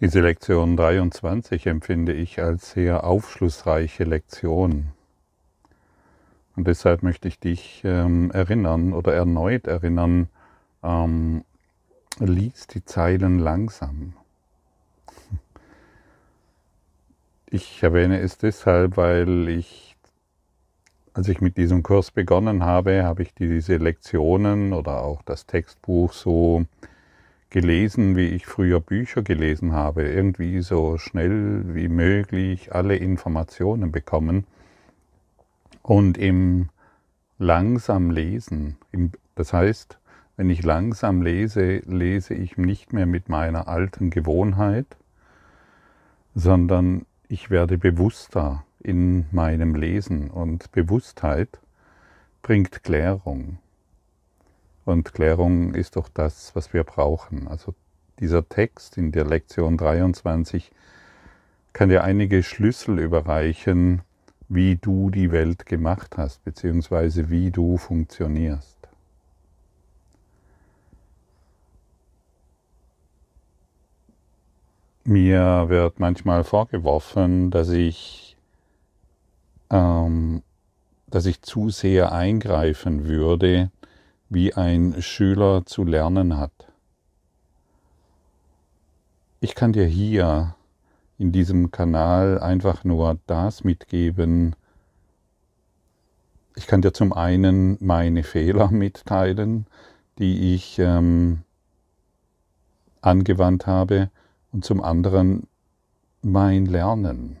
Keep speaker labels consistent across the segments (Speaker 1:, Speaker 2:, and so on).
Speaker 1: Diese Lektion 23 empfinde ich als sehr aufschlussreiche Lektion. Und deshalb möchte ich dich ähm, erinnern oder erneut erinnern, ähm, lies die Zeilen langsam. Ich erwähne es deshalb, weil ich, als ich mit diesem Kurs begonnen habe, habe ich diese Lektionen oder auch das Textbuch so gelesen, wie ich früher Bücher gelesen habe, irgendwie so schnell wie möglich alle Informationen bekommen und im langsam lesen. Das heißt, wenn ich langsam lese, lese ich nicht mehr mit meiner alten Gewohnheit, sondern ich werde bewusster in meinem Lesen und Bewusstheit bringt Klärung. Und Klärung ist doch das, was wir brauchen. Also dieser Text in der Lektion 23 kann dir einige Schlüssel überreichen, wie du die Welt gemacht hast, beziehungsweise wie du funktionierst. Mir wird manchmal vorgeworfen, dass ich, ähm, dass ich zu sehr eingreifen würde wie ein Schüler zu lernen hat. Ich kann dir hier in diesem Kanal einfach nur das mitgeben. Ich kann dir zum einen meine Fehler mitteilen, die ich ähm, angewandt habe, und zum anderen mein Lernen.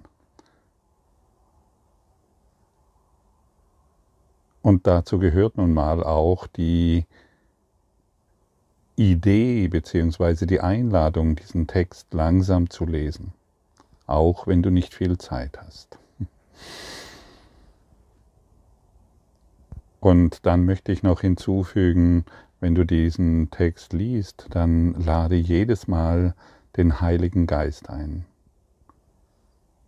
Speaker 1: Und dazu gehört nun mal auch die Idee bzw. die Einladung, diesen Text langsam zu lesen, auch wenn du nicht viel Zeit hast. Und dann möchte ich noch hinzufügen, wenn du diesen Text liest, dann lade jedes Mal den Heiligen Geist ein.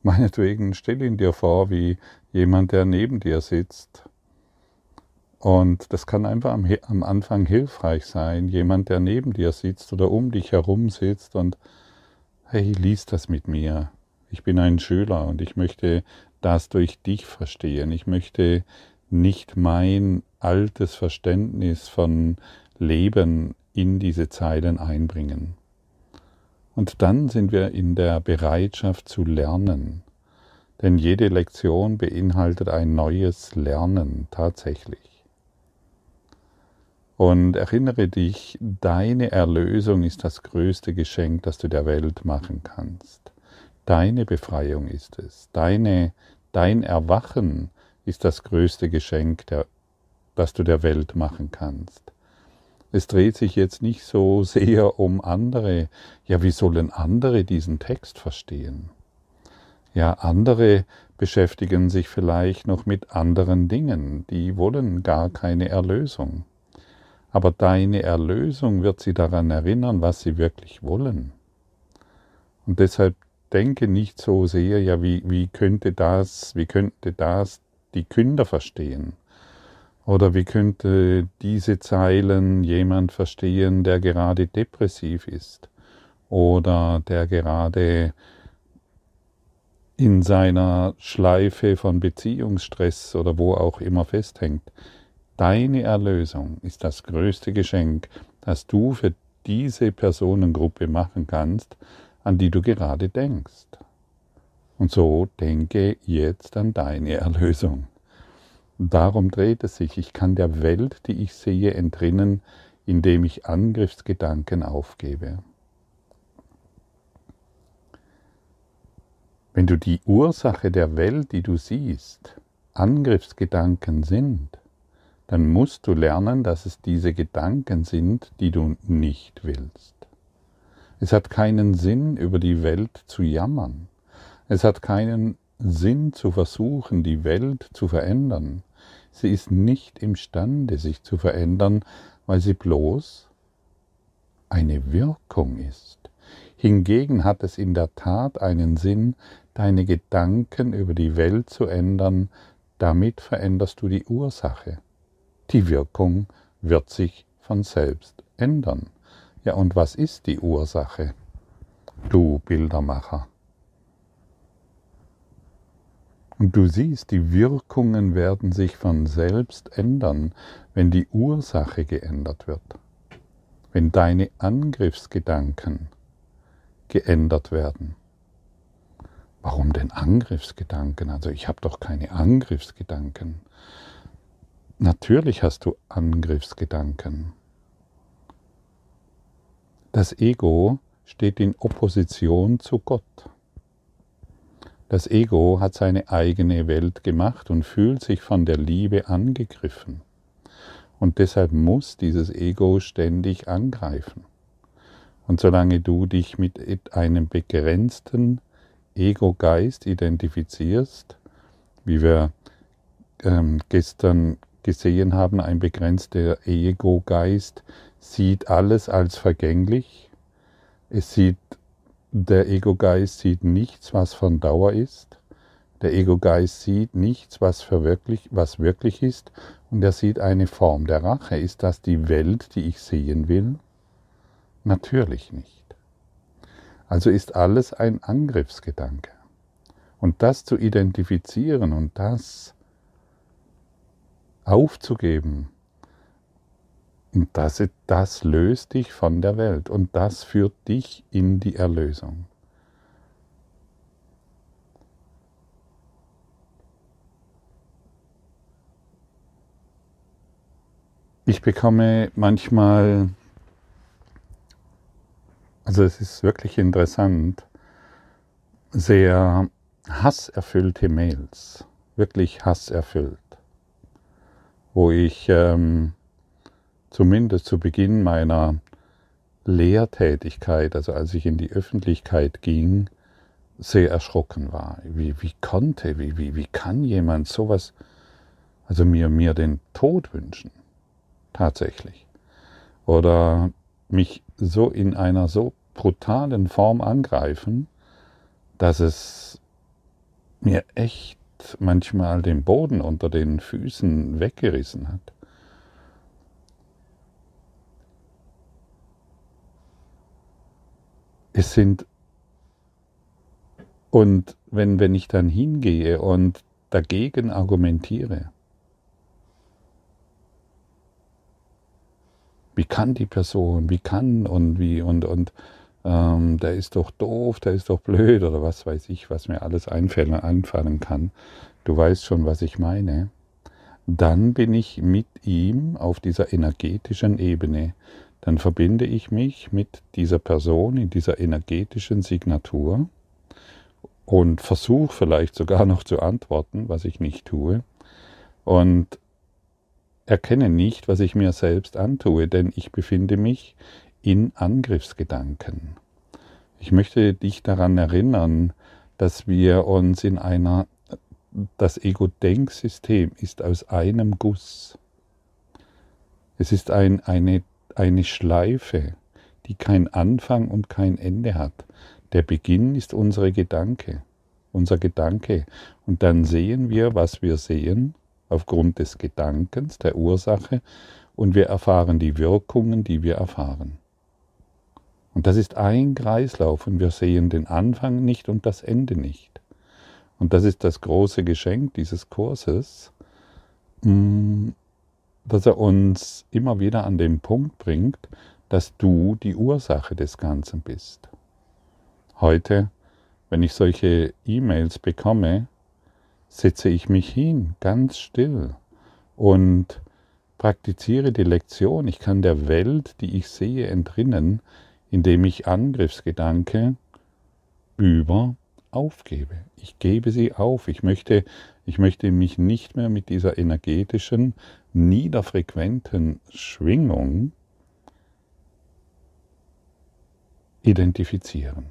Speaker 1: Meinetwegen stell ihn dir vor wie jemand, der neben dir sitzt und das kann einfach am, am, Anfang hilfreich sein, jemand, der neben dir sitzt oder um dich herum sitzt und hey, lies das mit mir. Ich bin ein Schüler und ich möchte das durch dich verstehen. Ich möchte nicht mein altes Verständnis von Leben in diese Zeilen einbringen. Und dann sind wir in der Bereitschaft zu lernen. Denn jede Lektion beinhaltet ein neues Lernen tatsächlich. Und erinnere dich, deine Erlösung ist das größte Geschenk, das du der Welt machen kannst. Deine Befreiung ist es. Deine, dein Erwachen ist das größte Geschenk, der, das du der Welt machen kannst. Es dreht sich jetzt nicht so sehr um andere. Ja, wie sollen andere diesen Text verstehen? Ja, andere beschäftigen sich vielleicht noch mit anderen Dingen, die wollen gar keine Erlösung aber deine Erlösung wird sie daran erinnern, was sie wirklich wollen. Und deshalb denke nicht so sehr, ja, wie, wie könnte das, wie könnte das die Künder verstehen? Oder wie könnte diese Zeilen jemand verstehen, der gerade depressiv ist? Oder der gerade in seiner Schleife von Beziehungsstress oder wo auch immer festhängt. Deine Erlösung ist das größte Geschenk, das du für diese Personengruppe machen kannst, an die du gerade denkst. Und so denke jetzt an deine Erlösung. Darum dreht es sich. Ich kann der Welt, die ich sehe, entrinnen, indem ich Angriffsgedanken aufgebe. Wenn du die Ursache der Welt, die du siehst, Angriffsgedanken sind, dann musst du lernen, dass es diese Gedanken sind, die du nicht willst. Es hat keinen Sinn, über die Welt zu jammern. Es hat keinen Sinn zu versuchen, die Welt zu verändern. Sie ist nicht imstande, sich zu verändern, weil sie bloß eine Wirkung ist. Hingegen hat es in der Tat einen Sinn, deine Gedanken über die Welt zu ändern, damit veränderst du die Ursache die Wirkung wird sich von selbst ändern. Ja, und was ist die Ursache? du Bildermacher. Und du siehst, die Wirkungen werden sich von selbst ändern, wenn die Ursache geändert wird, wenn deine Angriffsgedanken geändert werden. Warum denn Angriffsgedanken? Also ich habe doch keine Angriffsgedanken. Natürlich hast du Angriffsgedanken. Das Ego steht in Opposition zu Gott. Das Ego hat seine eigene Welt gemacht und fühlt sich von der Liebe angegriffen. Und deshalb muss dieses Ego ständig angreifen. Und solange du dich mit einem begrenzten Ego-Geist identifizierst, wie wir ähm, gestern gesehen haben, ein begrenzter Ego-Geist sieht alles als vergänglich. Es sieht der Ego-Geist sieht nichts, was von Dauer ist. Der Ego-Geist sieht nichts, was, wirklich, was wirklich ist. Und er sieht eine Form der Rache. Ist das die Welt, die ich sehen will? Natürlich nicht. Also ist alles ein Angriffsgedanke. Und das zu identifizieren und das aufzugeben, und das, das löst dich von der Welt und das führt dich in die Erlösung. Ich bekomme manchmal, also es ist wirklich interessant, sehr hasserfüllte Mails, wirklich hasserfüllt, wo ich ähm, zumindest zu Beginn meiner Lehrtätigkeit, also als ich in die Öffentlichkeit ging, sehr erschrocken war. Wie, wie konnte, wie, wie, wie kann jemand sowas, also mir, mir den Tod wünschen? Tatsächlich. Oder mich so in einer so brutalen Form angreifen, dass es mir echt manchmal den Boden unter den Füßen weggerissen hat. Es sind, und wenn, wenn ich dann hingehe und dagegen argumentiere, wie kann die Person, wie kann und wie und und ähm, der ist doch doof, der ist doch blöd oder was weiß ich, was mir alles einfallen, einfallen kann. Du weißt schon, was ich meine. Dann bin ich mit ihm auf dieser energetischen Ebene dann verbinde ich mich mit dieser Person in dieser energetischen Signatur und versuche vielleicht sogar noch zu antworten, was ich nicht tue, und erkenne nicht, was ich mir selbst antue, denn ich befinde mich in Angriffsgedanken. Ich möchte dich daran erinnern, dass wir uns in einer, das Ego-Denksystem ist aus einem Guss. Es ist ein, eine eine Schleife, die kein Anfang und kein Ende hat. Der Beginn ist unsere Gedanke, unser Gedanke. Und dann sehen wir, was wir sehen, aufgrund des Gedankens, der Ursache, und wir erfahren die Wirkungen, die wir erfahren. Und das ist ein Kreislauf und wir sehen den Anfang nicht und das Ende nicht. Und das ist das große Geschenk dieses Kurses, mm, dass er uns immer wieder an den Punkt bringt, dass du die Ursache des Ganzen bist. Heute, wenn ich solche E-Mails bekomme, setze ich mich hin, ganz still und praktiziere die Lektion. Ich kann der Welt, die ich sehe, entrinnen, indem ich Angriffsgedanke über aufgebe. Ich gebe sie auf. Ich möchte, ich möchte mich nicht mehr mit dieser energetischen, niederfrequenten Schwingung identifizieren.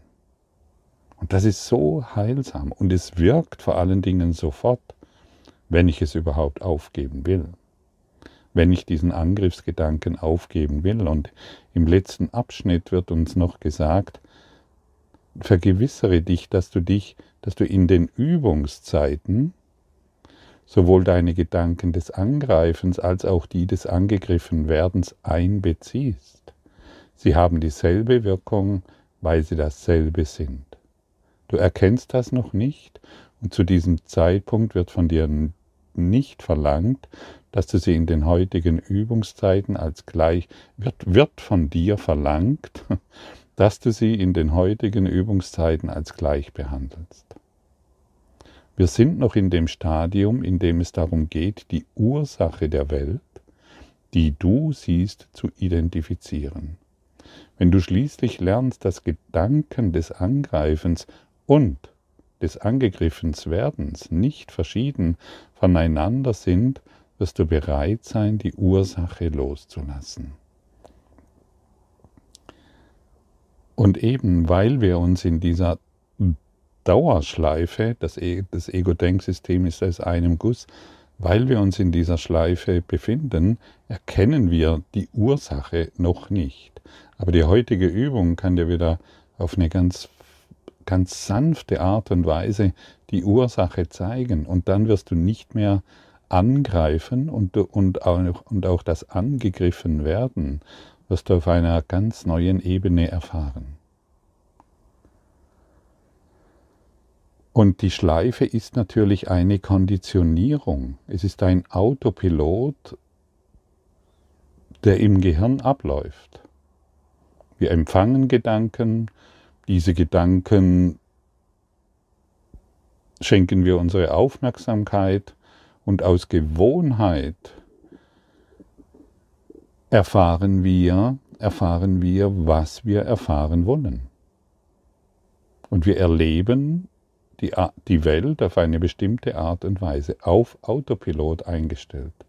Speaker 1: Und das ist so heilsam und es wirkt vor allen Dingen sofort, wenn ich es überhaupt aufgeben will. Wenn ich diesen Angriffsgedanken aufgeben will. Und im letzten Abschnitt wird uns noch gesagt, vergewissere dich, dass du dich, dass du in den Übungszeiten sowohl deine Gedanken des Angreifens als auch die des angegriffen Werdens einbeziehst. Sie haben dieselbe Wirkung weil sie dasselbe sind. Du erkennst das noch nicht und zu diesem Zeitpunkt wird von dir nicht verlangt, dass du sie in den heutigen Übungszeiten als gleich, wird, wird von dir verlangt, dass du sie in den heutigen Übungszeiten als gleich behandelst. Wir sind noch in dem Stadium, in dem es darum geht, die Ursache der Welt, die du siehst, zu identifizieren. Wenn du schließlich lernst, dass Gedanken des Angreifens und des Angegriffenswerdens nicht verschieden voneinander sind, wirst du bereit sein, die Ursache loszulassen. Und eben weil wir uns in dieser Dauerschleife, das, e das Ego-Denksystem ist aus einem Guss, weil wir uns in dieser Schleife befinden, erkennen wir die Ursache noch nicht. Aber die heutige Übung kann dir wieder auf eine ganz ganz sanfte Art und Weise die Ursache zeigen und dann wirst du nicht mehr angreifen und, und, auch, und auch das angegriffen werden, wirst du auf einer ganz neuen Ebene erfahren. Und die Schleife ist natürlich eine Konditionierung. Es ist ein Autopilot, der im Gehirn abläuft. Wir empfangen Gedanken, diese Gedanken schenken wir unsere Aufmerksamkeit und aus Gewohnheit erfahren wir, erfahren wir, was wir erfahren wollen. Und wir erleben die, die Welt auf eine bestimmte Art und Weise, auf Autopilot eingestellt.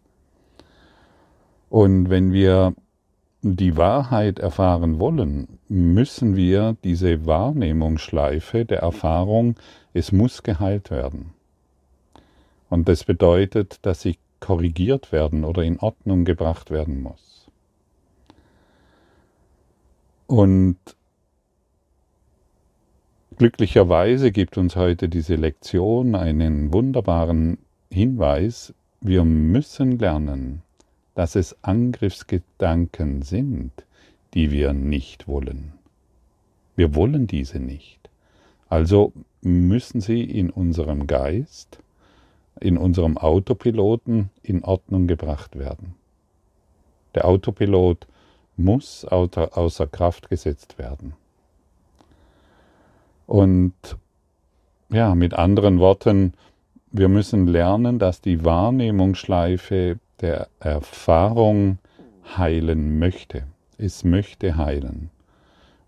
Speaker 1: Und wenn wir die Wahrheit erfahren wollen, müssen wir diese Wahrnehmungsschleife der Erfahrung, es muss geheilt werden. Und das bedeutet, dass sie korrigiert werden oder in Ordnung gebracht werden muss. Und glücklicherweise gibt uns heute diese Lektion einen wunderbaren Hinweis, wir müssen lernen, dass es Angriffsgedanken sind, die wir nicht wollen. Wir wollen diese nicht. Also müssen sie in unserem Geist, in unserem Autopiloten in Ordnung gebracht werden. Der Autopilot muss außer Kraft gesetzt werden. Und ja, mit anderen Worten, wir müssen lernen, dass die Wahrnehmungsschleife der Erfahrung heilen möchte. Es möchte heilen.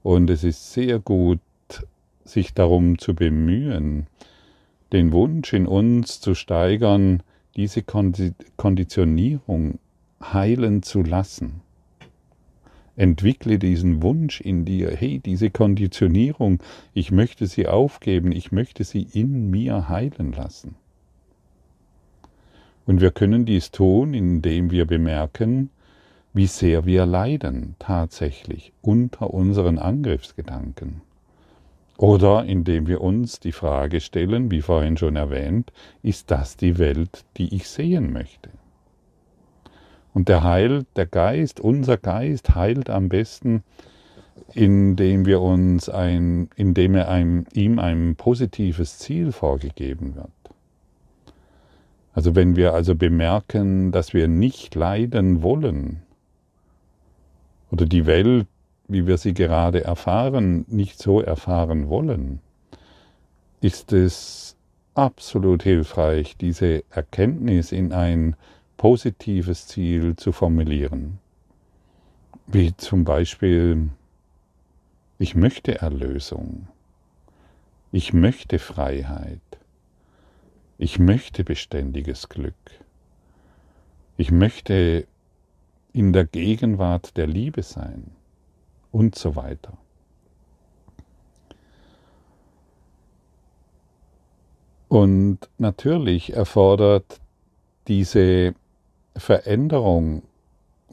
Speaker 1: Und es ist sehr gut, sich darum zu bemühen, den Wunsch in uns zu steigern, diese Konditionierung heilen zu lassen. Entwickle diesen Wunsch in dir, hey, diese Konditionierung, ich möchte sie aufgeben, ich möchte sie in mir heilen lassen. Und wir können dies tun, indem wir bemerken, wie sehr wir leiden tatsächlich unter unseren Angriffsgedanken. Oder indem wir uns die Frage stellen, wie vorhin schon erwähnt, ist das die Welt, die ich sehen möchte? Und der Heil, der Geist, unser Geist heilt am besten, indem wir uns ein, indem er einem, ihm ein positives Ziel vorgegeben wird. Also wenn wir also bemerken, dass wir nicht leiden wollen oder die Welt, wie wir sie gerade erfahren, nicht so erfahren wollen, ist es absolut hilfreich, diese Erkenntnis in ein positives Ziel zu formulieren. Wie zum Beispiel, ich möchte Erlösung, ich möchte Freiheit, ich möchte beständiges Glück. Ich möchte in der Gegenwart der Liebe sein und so weiter. Und natürlich erfordert diese Veränderung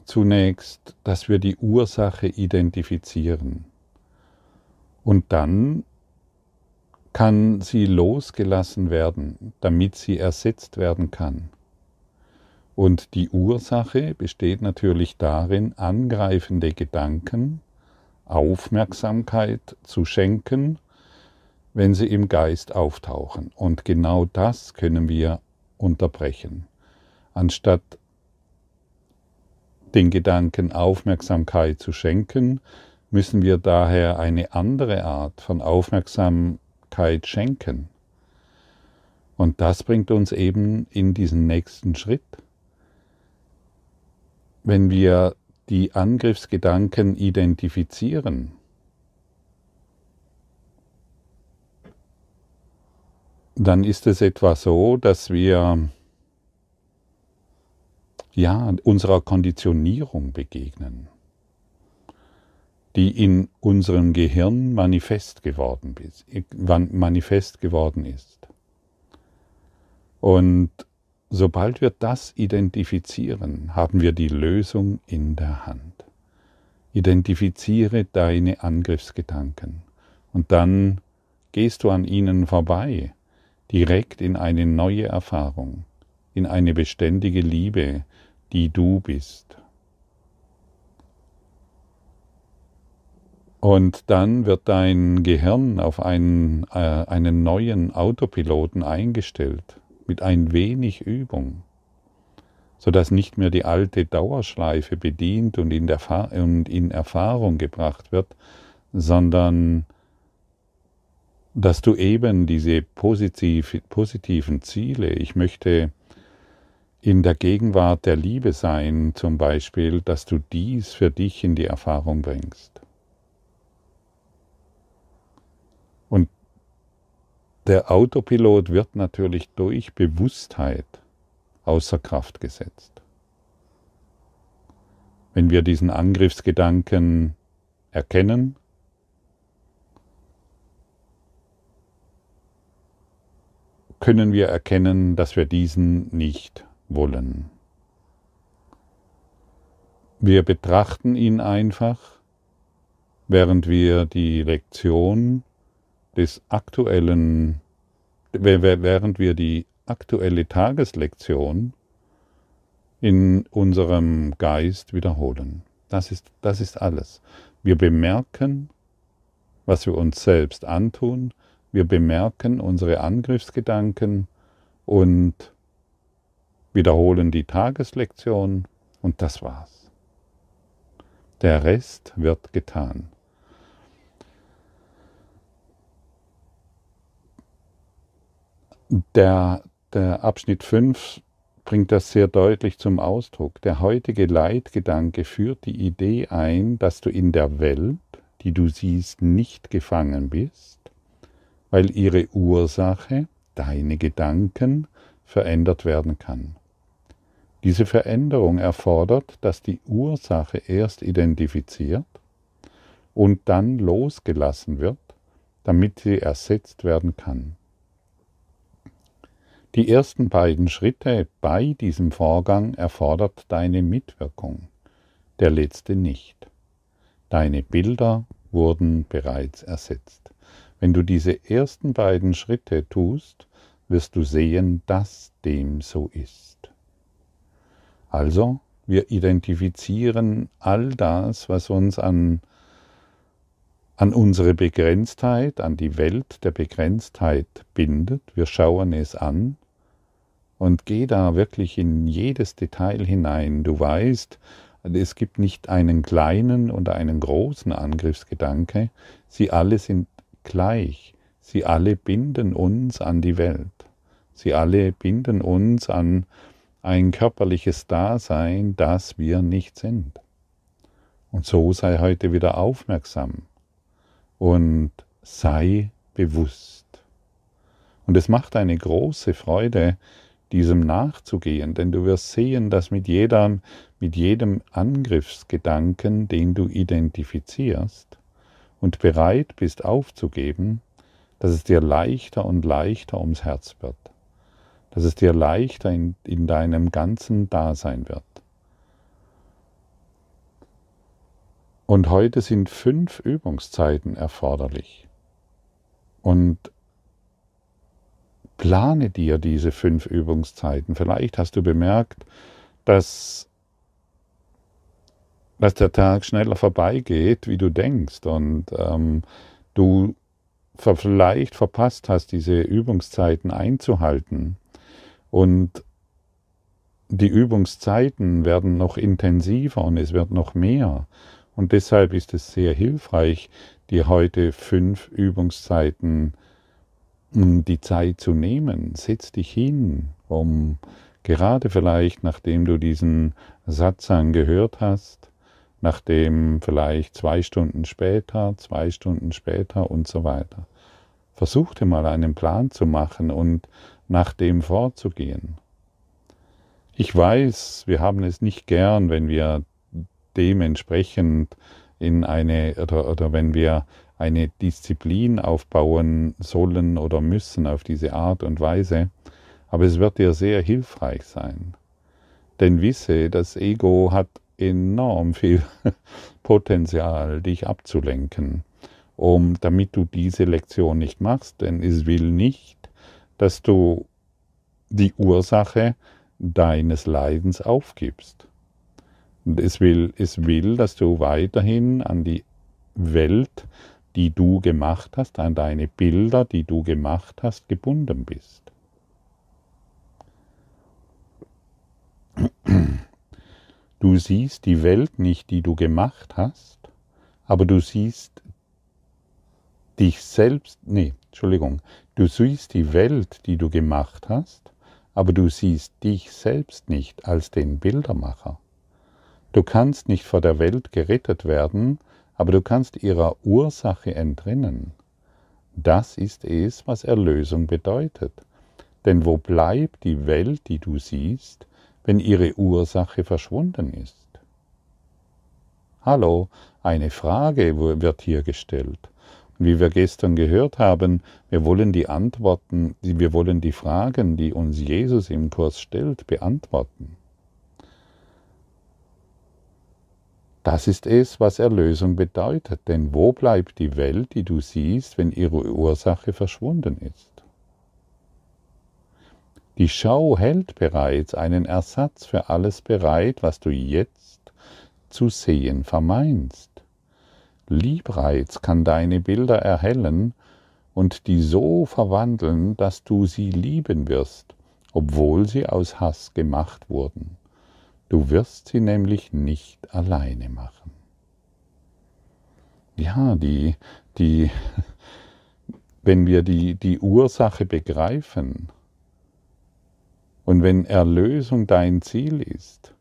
Speaker 1: zunächst, dass wir die Ursache identifizieren und dann kann sie losgelassen werden, damit sie ersetzt werden kann. Und die Ursache besteht natürlich darin, angreifende Gedanken Aufmerksamkeit zu schenken, wenn sie im Geist auftauchen. Und genau das können wir unterbrechen. Anstatt den Gedanken Aufmerksamkeit zu schenken, müssen wir daher eine andere Art von Aufmerksamkeit schenken. Und das bringt uns eben in diesen nächsten Schritt. Wenn wir die Angriffsgedanken identifizieren, dann ist es etwa so, dass wir ja unserer Konditionierung begegnen, die in unserem Gehirn manifest geworden ist. Manifest geworden ist. Und sobald wir das identifizieren, haben wir die Lösung in der Hand. Identifiziere deine Angriffsgedanken und dann gehst du an ihnen vorbei, direkt in eine neue Erfahrung, in eine beständige Liebe, die du bist. Und dann wird dein Gehirn auf einen, äh, einen neuen Autopiloten eingestellt mit ein wenig Übung, sodass nicht mehr die alte Dauerschleife bedient und in, und in Erfahrung gebracht wird, sondern dass du eben diese positiv, positiven Ziele, ich möchte in der Gegenwart der Liebe sein zum Beispiel, dass du dies für dich in die Erfahrung bringst. Der Autopilot wird natürlich durch Bewusstheit außer Kraft gesetzt. Wenn wir diesen Angriffsgedanken erkennen, können wir erkennen, dass wir diesen nicht wollen. Wir betrachten ihn einfach, während wir die Lektion des aktuellen, während wir die aktuelle Tageslektion in unserem Geist wiederholen. Das ist, das ist alles. Wir bemerken, was wir uns selbst antun, wir bemerken unsere Angriffsgedanken und wiederholen die Tageslektion und das war's. Der Rest wird getan. Der, der Abschnitt 5 bringt das sehr deutlich zum Ausdruck. Der heutige Leitgedanke führt die Idee ein, dass du in der Welt, die du siehst, nicht gefangen bist, weil ihre Ursache, deine Gedanken, verändert werden kann. Diese Veränderung erfordert, dass die Ursache erst identifiziert und dann losgelassen wird, damit sie ersetzt werden kann. Die ersten beiden Schritte bei diesem Vorgang erfordert deine Mitwirkung, der letzte nicht. Deine Bilder wurden bereits ersetzt. Wenn du diese ersten beiden Schritte tust, wirst du sehen, dass dem so ist. Also, wir identifizieren all das, was uns an an unsere Begrenztheit, an die Welt der Begrenztheit bindet. Wir schauen es an und geh da wirklich in jedes Detail hinein. Du weißt, es gibt nicht einen kleinen oder einen großen Angriffsgedanke, sie alle sind gleich, sie alle binden uns an die Welt, sie alle binden uns an ein körperliches Dasein, das wir nicht sind. Und so sei heute wieder aufmerksam und sei bewusst. Und es macht eine große Freude, diesem nachzugehen, denn du wirst sehen, dass mit, jedem, mit jedem Angriffsgedanken, den du identifizierst und bereit bist aufzugeben, dass es dir leichter und leichter ums Herz wird, dass es dir leichter in, in deinem ganzen Dasein wird. Und heute sind fünf Übungszeiten erforderlich. Und plane dir diese fünf Übungszeiten. Vielleicht hast du bemerkt, dass dass der Tag schneller vorbeigeht, wie du denkst und ähm, du vielleicht verpasst hast, diese Übungszeiten einzuhalten und die Übungszeiten werden noch intensiver und es wird noch mehr. Und deshalb ist es sehr hilfreich, dir heute fünf Übungszeiten die Zeit zu nehmen. Setz dich hin, um gerade vielleicht, nachdem du diesen Satz angehört hast, nachdem vielleicht zwei Stunden später, zwei Stunden später und so weiter. Versuch dir mal einen Plan zu machen und nach dem vorzugehen. Ich weiß, wir haben es nicht gern, wenn wir dementsprechend in eine oder, oder wenn wir eine Disziplin aufbauen sollen oder müssen auf diese Art und Weise, aber es wird dir sehr hilfreich sein. Denn wisse, das Ego hat enorm viel Potenzial, dich abzulenken, um, damit du diese Lektion nicht machst, denn es will nicht, dass du die Ursache deines Leidens aufgibst. Es will, es will, dass du weiterhin an die Welt, die du gemacht hast, an deine Bilder, die du gemacht hast, gebunden bist. Du siehst die Welt nicht, die du gemacht hast, aber du siehst dich selbst, nee, Entschuldigung, du siehst die Welt, die du gemacht hast, aber du siehst dich selbst nicht als den Bildermacher. Du kannst nicht vor der Welt gerettet werden, aber du kannst ihrer Ursache entrinnen. Das ist es, was Erlösung bedeutet. Denn wo bleibt die Welt, die du siehst, wenn ihre Ursache verschwunden ist? Hallo, eine Frage wird hier gestellt. Und wie wir gestern gehört haben, wir wollen die Antworten, wir wollen die Fragen, die uns Jesus im Kurs stellt, beantworten. Das ist es, was Erlösung bedeutet, denn wo bleibt die Welt, die du siehst, wenn ihre Ursache verschwunden ist? Die Schau hält bereits einen Ersatz für alles bereit, was du jetzt zu sehen vermeinst. Liebreiz kann deine Bilder erhellen und die so verwandeln, dass du sie lieben wirst, obwohl sie aus Hass gemacht wurden. Du wirst sie nämlich nicht alleine machen. Ja, die, die, wenn wir die, die Ursache begreifen und wenn Erlösung dein Ziel ist,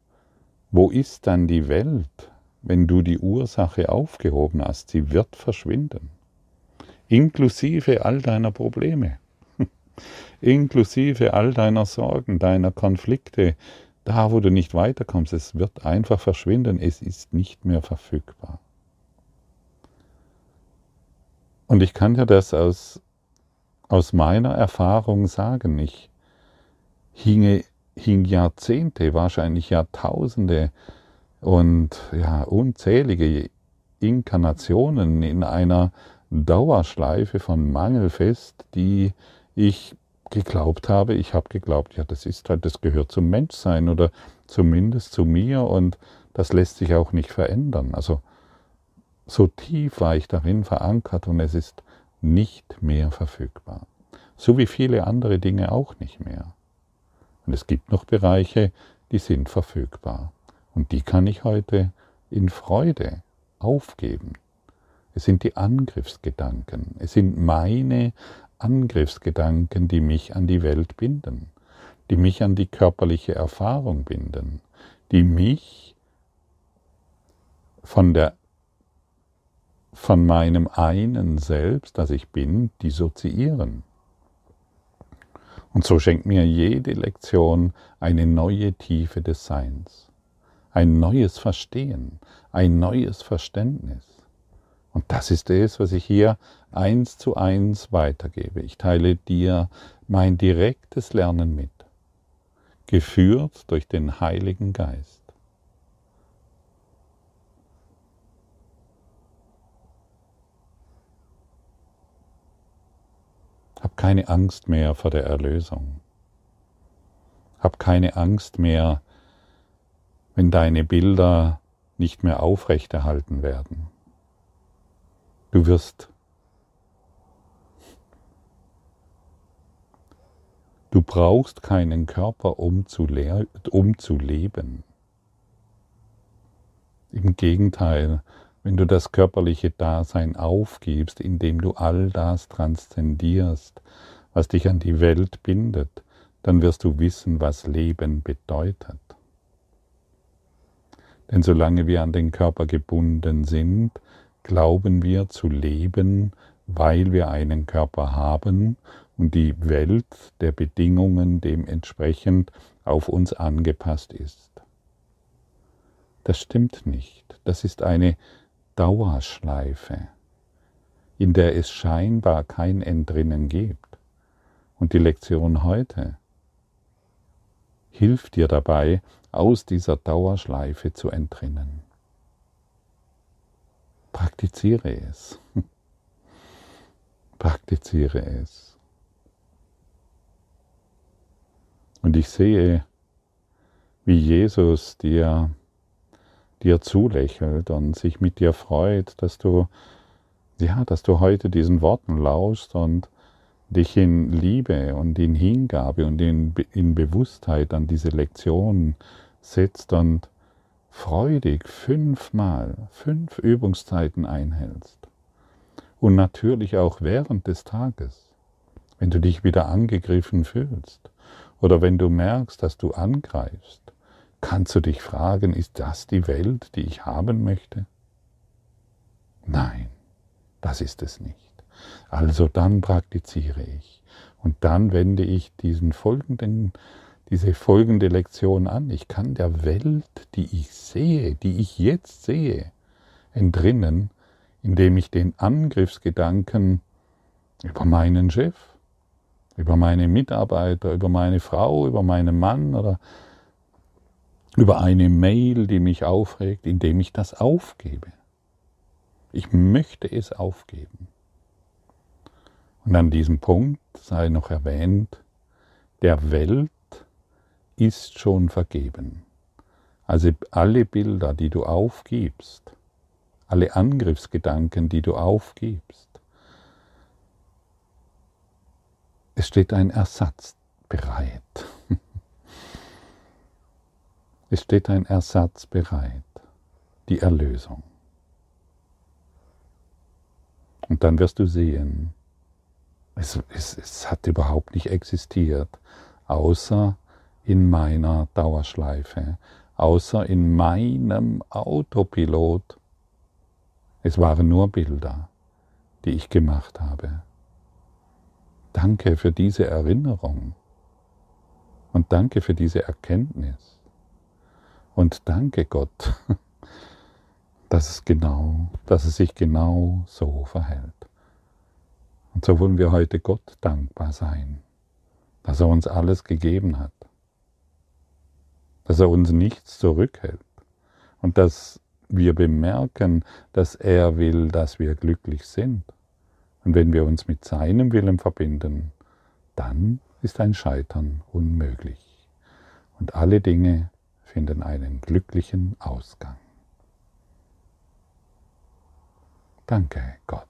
Speaker 1: wo ist dann die Welt, wenn du die Ursache aufgehoben hast? Sie wird verschwinden, inklusive all deiner Probleme, inklusive all deiner Sorgen, deiner Konflikte, da, wo du nicht weiterkommst, es wird einfach verschwinden, es ist nicht mehr verfügbar. Und ich kann dir das aus, aus meiner Erfahrung sagen. Ich hinge, hing Jahrzehnte, wahrscheinlich Jahrtausende und ja, unzählige Inkarnationen in einer Dauerschleife von Mangel fest, die ich geglaubt habe, ich habe geglaubt, ja, das ist halt, das gehört zum Menschsein oder zumindest zu mir und das lässt sich auch nicht verändern. Also so tief war ich darin verankert und es ist nicht mehr verfügbar. So wie viele andere Dinge auch nicht mehr. Und es gibt noch Bereiche, die sind verfügbar. Und die kann ich heute in Freude aufgeben. Es sind die Angriffsgedanken. Es sind meine Angriffsgedanken, die mich an die Welt binden, die mich an die körperliche Erfahrung binden, die mich von der von meinem einen Selbst, das ich bin, dissoziieren. Und so schenkt mir jede Lektion eine neue Tiefe des Seins, ein neues Verstehen, ein neues Verständnis. Und das ist es, was ich hier eins zu eins weitergebe. Ich teile dir mein direktes Lernen mit, geführt durch den Heiligen Geist. Hab keine Angst mehr vor der Erlösung. Hab keine Angst mehr, wenn deine Bilder nicht mehr aufrechterhalten werden. Du wirst Du brauchst keinen Körper, um zu, um zu leben. Im Gegenteil, wenn du das körperliche Dasein aufgibst, indem du all das transzendierst, was dich an die Welt bindet, dann wirst du wissen, was Leben bedeutet. Denn solange wir an den Körper gebunden sind, glauben wir zu leben, weil wir einen Körper haben und die Welt der Bedingungen dementsprechend auf uns angepasst ist. Das stimmt nicht. Das ist eine Dauerschleife, in der es scheinbar kein Entrinnen gibt. Und die Lektion heute hilft dir dabei, aus dieser Dauerschleife zu entrinnen. Praktiziere es. Praktiziere es. Und ich sehe, wie Jesus dir, dir zulächelt und sich mit dir freut, dass du, ja, dass du heute diesen Worten lauschst und dich in Liebe und in Hingabe und in, in Bewusstheit an diese Lektion setzt und freudig fünfmal, fünf Übungszeiten einhältst. Und natürlich auch während des Tages, wenn du dich wieder angegriffen fühlst oder wenn du merkst, dass du angreifst, kannst du dich fragen, ist das die Welt, die ich haben möchte? Nein, das ist es nicht. Also dann praktiziere ich und dann wende ich diesen folgenden, diese folgende Lektion an. Ich kann der Welt, die ich sehe, die ich jetzt sehe, entrinnen, indem ich den Angriffsgedanken über meinen Chef, über meine Mitarbeiter, über meine Frau, über meinen Mann oder über eine Mail, die mich aufregt, indem ich das aufgebe. Ich möchte es aufgeben. Und an diesem Punkt sei noch erwähnt, der Welt ist schon vergeben. Also alle Bilder, die du aufgibst, alle Angriffsgedanken, die du aufgibst, es steht ein Ersatz bereit. Es steht ein Ersatz bereit, die Erlösung. Und dann wirst du sehen, es, es, es hat überhaupt nicht existiert, außer in meiner Dauerschleife, außer in meinem Autopilot. Es waren nur Bilder, die ich gemacht habe. Danke für diese Erinnerung und danke für diese Erkenntnis. Und danke Gott, dass es genau, dass es sich genau so verhält. Und so wollen wir heute Gott dankbar sein, dass er uns alles gegeben hat, dass er uns nichts zurückhält und dass wir bemerken, dass er will, dass wir glücklich sind. Und wenn wir uns mit seinem Willen verbinden, dann ist ein Scheitern unmöglich. Und alle Dinge finden einen glücklichen Ausgang. Danke, Gott.